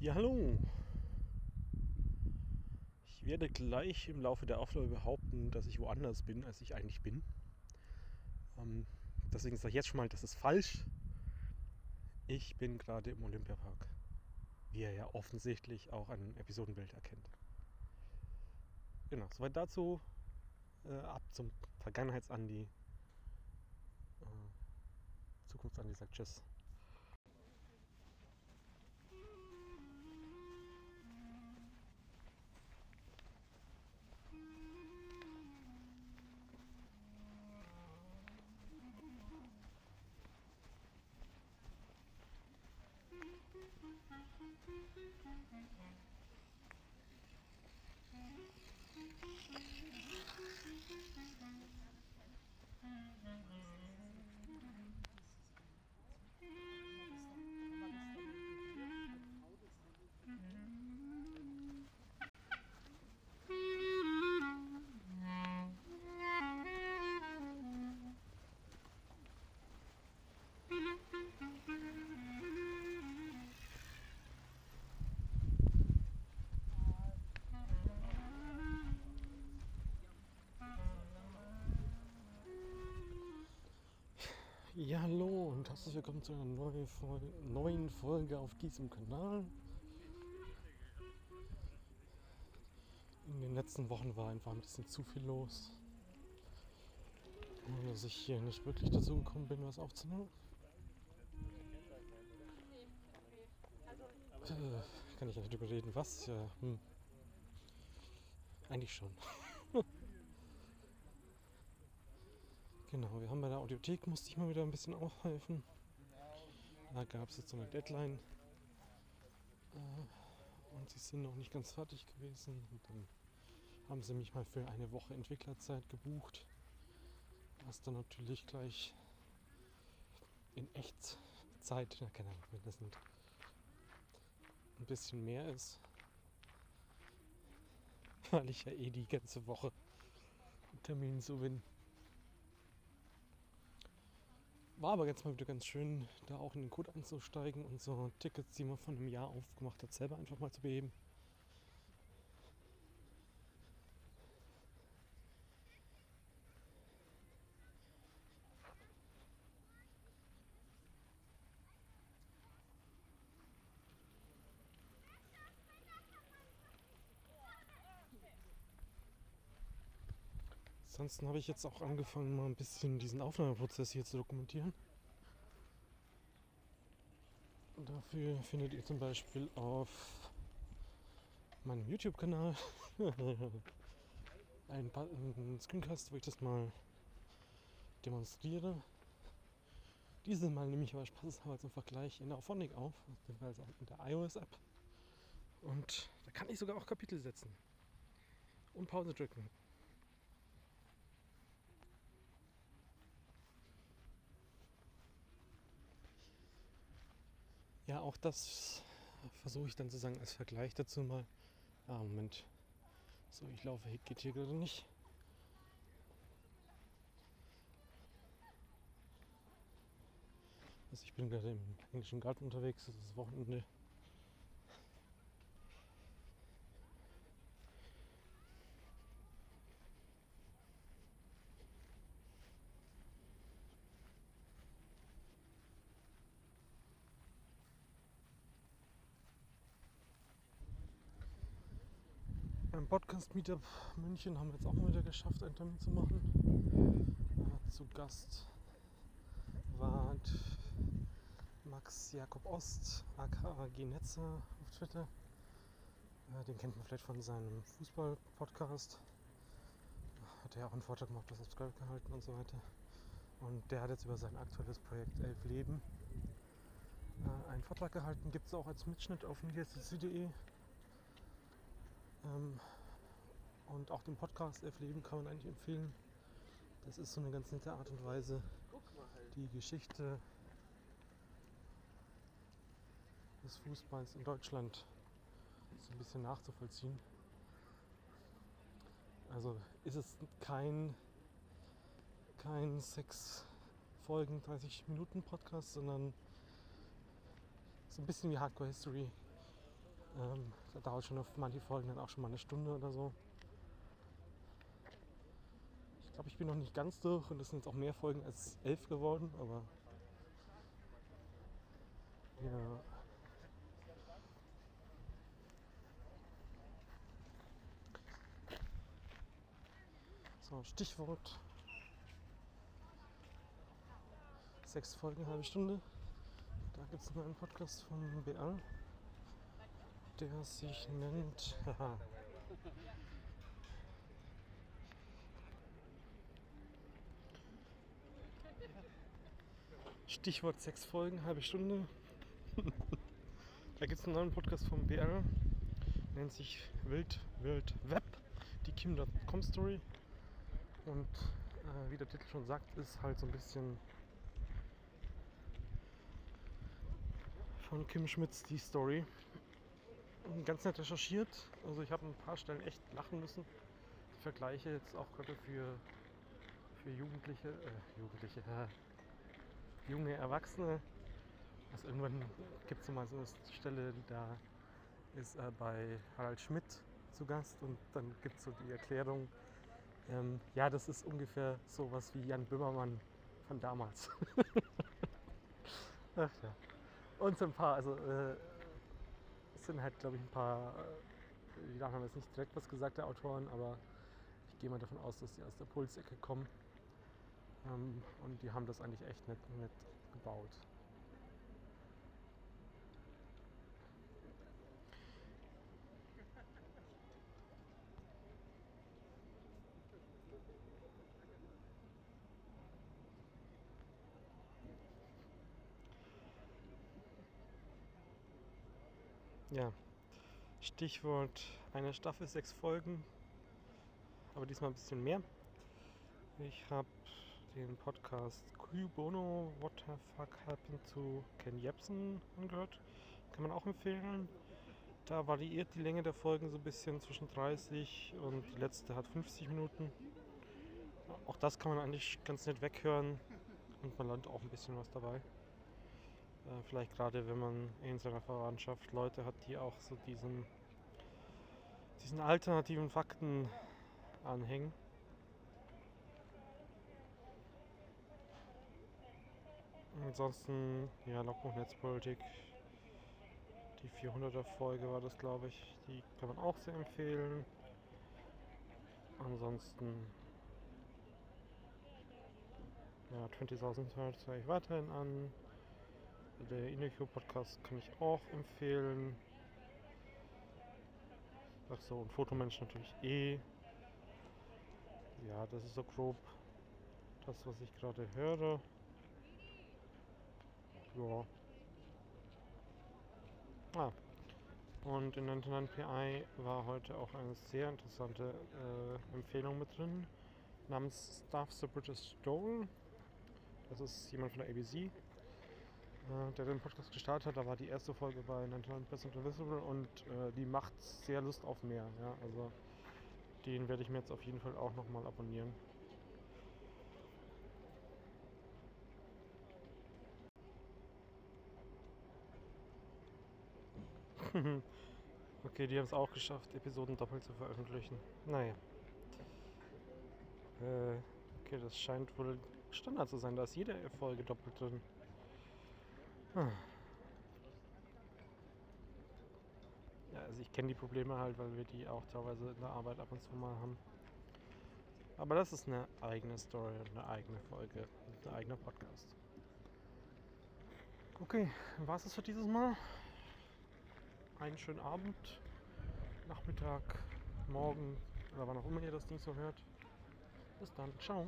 Ja, hallo. Ich werde gleich im Laufe der Aufnahme behaupten, dass ich woanders bin, als ich eigentlich bin. Ähm, deswegen sage ich jetzt schon mal, das ist falsch. Ich bin gerade im Olympiapark. Wie ihr ja offensichtlich auch an Episodenbild erkennt. Genau, soweit dazu. Äh, ab zum Vergangenheitsandi. Äh, Zukunftsandi sagt Tschüss. Ja, hallo und herzlich willkommen zu einer neuen Folge, neuen Folge auf diesem Kanal. In den letzten Wochen war einfach ein bisschen zu viel los. Dass ich hier nicht wirklich dazu gekommen bin, was aufzunehmen. Äh, kann ich ja nicht drüber reden, was? Ja, hm. Eigentlich schon. Genau, wir haben bei der Audiothek, musste ich mal wieder ein bisschen aufhelfen. Da gab es jetzt so eine Deadline. Äh, und sie sind noch nicht ganz fertig gewesen. Und dann haben sie mich mal für eine Woche Entwicklerzeit gebucht. Was dann natürlich gleich in Echtzeit, na keine Ahnung, wenn das nicht ein bisschen mehr ist. Weil ich ja eh die ganze Woche Termin so bin. War aber jetzt mal wieder ganz schön, da auch in den Code einzusteigen und so Tickets, die man von einem Jahr aufgemacht hat, selber einfach mal zu beheben. Ansonsten habe ich jetzt auch angefangen, mal ein bisschen diesen Aufnahmeprozess hier zu dokumentieren. Dafür findet ihr zum Beispiel auf meinem YouTube-Kanal einen, einen Screencast, wo ich das mal demonstriere. Diese Mal nehme ich aber spaßeshalber zum Vergleich in der Auphonic auf, beziehungsweise in der iOS-App. Und da kann ich sogar auch Kapitel setzen. Und Pause drücken. Ja, auch das versuche ich dann zu sagen als Vergleich dazu mal. Ah, Moment. So, ich laufe, geht hier gerade nicht. Also ich bin gerade im englischen Garten unterwegs, es ist Wochenende. Beim Podcast Meetup München haben wir jetzt auch mal wieder geschafft, einen Termin zu machen. Zu Gast war Max Jakob Ost, aka Genetzer auf Twitter. Den kennt man vielleicht von seinem Fußball-Podcast. Hat er auch einen Vortrag gemacht, das Subscribe gehalten und so weiter. Und der hat jetzt über sein aktuelles Projekt Elf Leben äh, einen Vortrag gehalten. Gibt es auch als Mitschnitt auf mediacc.de. Ähm, und auch den Podcast Elf Leben kann man eigentlich empfehlen. Das ist so eine ganz nette Art und Weise, die Geschichte des Fußballs in Deutschland so ein bisschen nachzuvollziehen. Also ist es kein, kein sechs Folgen, 30 Minuten Podcast, sondern so ein bisschen wie Hardcore History Ähm, da dauert schon auf manche Folgen dann auch schon mal eine Stunde oder so. Ich glaube, ich bin noch nicht ganz durch und es sind jetzt auch mehr Folgen als elf geworden, aber ja. So, Stichwort. Sechs Folgen, halbe Stunde. Da gibt es einen neuen Podcast von BR, der sich nennt. Stichwort sechs Folgen, halbe Stunde. da gibt es einen neuen Podcast vom BR. Nennt sich Wild Wild Web, die Kim.com Story. Und äh, wie der Titel schon sagt, ist halt so ein bisschen von Kim Schmitz die Story. Ganz nett recherchiert. Also ich habe ein paar Stellen echt lachen müssen. Vergleiche jetzt auch gerade für, für Jugendliche, äh, Jugendliche, äh, junge Erwachsene. Also irgendwann gibt es mal so eine Stelle, da ist äh, bei Harald Schmidt zu Gast und dann gibt es so die Erklärung, ähm, ja, das ist ungefähr sowas wie Jan Böhmermann von damals. Ach ja. Und so ein paar, also äh, sind halt, glaube ich, ein paar, äh, die haben jetzt nicht direkt was gesagt, der Autoren, aber ich gehe mal davon aus, dass die aus der Pulsecke kommen. Ähm, und die haben das eigentlich echt nett, nett gebaut. Ja, Stichwort eine Staffel, sechs Folgen, aber diesmal ein bisschen mehr. Ich habe den Podcast Q Bono What the Fuck Happened to Ken Jebsen angehört. Kann man auch empfehlen. Da variiert die Länge der Folgen so ein bisschen zwischen 30 und die letzte hat 50 Minuten. Auch das kann man eigentlich ganz nett weghören und man lernt auch ein bisschen was dabei. Äh, vielleicht gerade, wenn man in seiner Verwandtschaft Leute hat, die auch so diesen, diesen alternativen Fakten anhängen. Ansonsten, ja, Logbuch Netzpolitik. Die 400er Folge war das, glaube ich. Die kann man auch sehr empfehlen. Ansonsten, ja, 20.000 Hertz höre ich weiterhin an. Der Inekio Podcast kann ich auch empfehlen. Ach so, und Fotomensch natürlich eh. Ja, das ist so grob das, was ich gerade höre. Ja. Ah. Und in 99PI war heute auch eine sehr interessante äh, Empfehlung mit drin, namens Staff the British Stole. Das ist jemand von der ABC, der den Podcast gestartet hat. Da war die erste Folge bei 99% Invisible und äh, die macht sehr Lust auf mehr. Ja? Also den werde ich mir jetzt auf jeden Fall auch nochmal abonnieren. okay, die haben es auch geschafft, Episoden doppelt zu veröffentlichen. Naja. Äh, okay, das scheint wohl Standard zu sein. Da ist jede Folge doppelt drin. Ja, also ich kenne die Probleme halt, weil wir die auch teilweise in der Arbeit ab und zu mal haben. Aber das ist eine eigene Story, eine eigene Folge, ein eigener Podcast. Okay, war es das für dieses Mal? Einen schönen Abend, Nachmittag, Morgen oder wann auch immer ihr das Ding so hört. Bis dann, ciao.